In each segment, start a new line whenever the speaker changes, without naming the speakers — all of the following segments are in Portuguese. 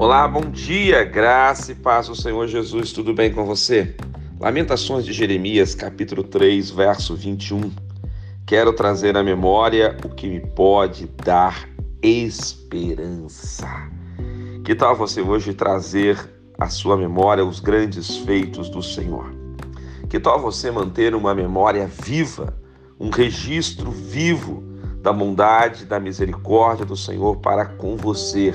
Olá, bom dia, graça e paz do Senhor Jesus, tudo bem com você? Lamentações de Jeremias, capítulo 3, verso 21. Quero trazer à memória o que me pode dar esperança. Que tal você hoje trazer à sua memória os grandes feitos do Senhor? Que tal você manter uma memória viva, um registro vivo da bondade, da misericórdia do Senhor para com você?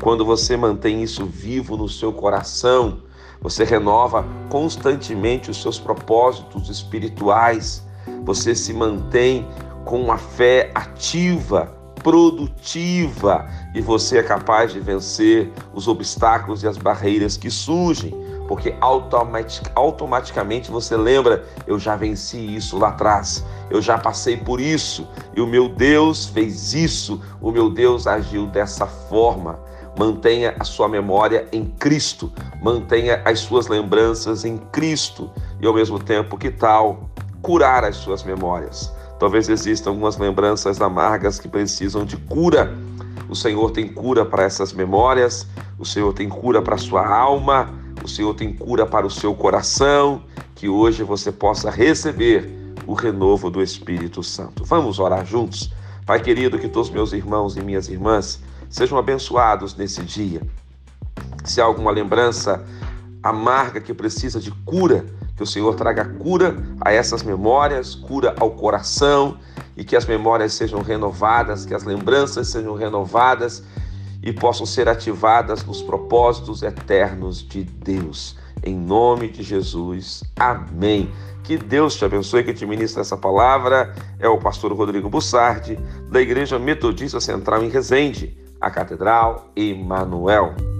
Quando você mantém isso vivo no seu coração, você renova constantemente os seus propósitos espirituais, você se mantém com uma fé ativa, produtiva. E você é capaz de vencer os obstáculos e as barreiras que surgem, porque automatic, automaticamente você lembra: eu já venci isso lá atrás, eu já passei por isso e o meu Deus fez isso, o meu Deus agiu dessa forma. Mantenha a sua memória em Cristo, mantenha as suas lembranças em Cristo e ao mesmo tempo, que tal curar as suas memórias? Talvez existam algumas lembranças amargas que precisam de cura. O Senhor tem cura para essas memórias, o Senhor tem cura para a sua alma, o Senhor tem cura para o seu coração, que hoje você possa receber o renovo do Espírito Santo. Vamos orar juntos? Pai querido, que todos meus irmãos e minhas irmãs sejam abençoados nesse dia. Se há alguma lembrança amarga que precisa de cura, que o Senhor traga cura a essas memórias, cura ao coração e que as memórias sejam renovadas, que as lembranças sejam renovadas e possam ser ativadas nos propósitos eternos de Deus. Em nome de Jesus. Amém. Que Deus te abençoe, que te ministra essa palavra. É o pastor Rodrigo Bussardi, da Igreja Metodista Central em Resende a Catedral Emanuel.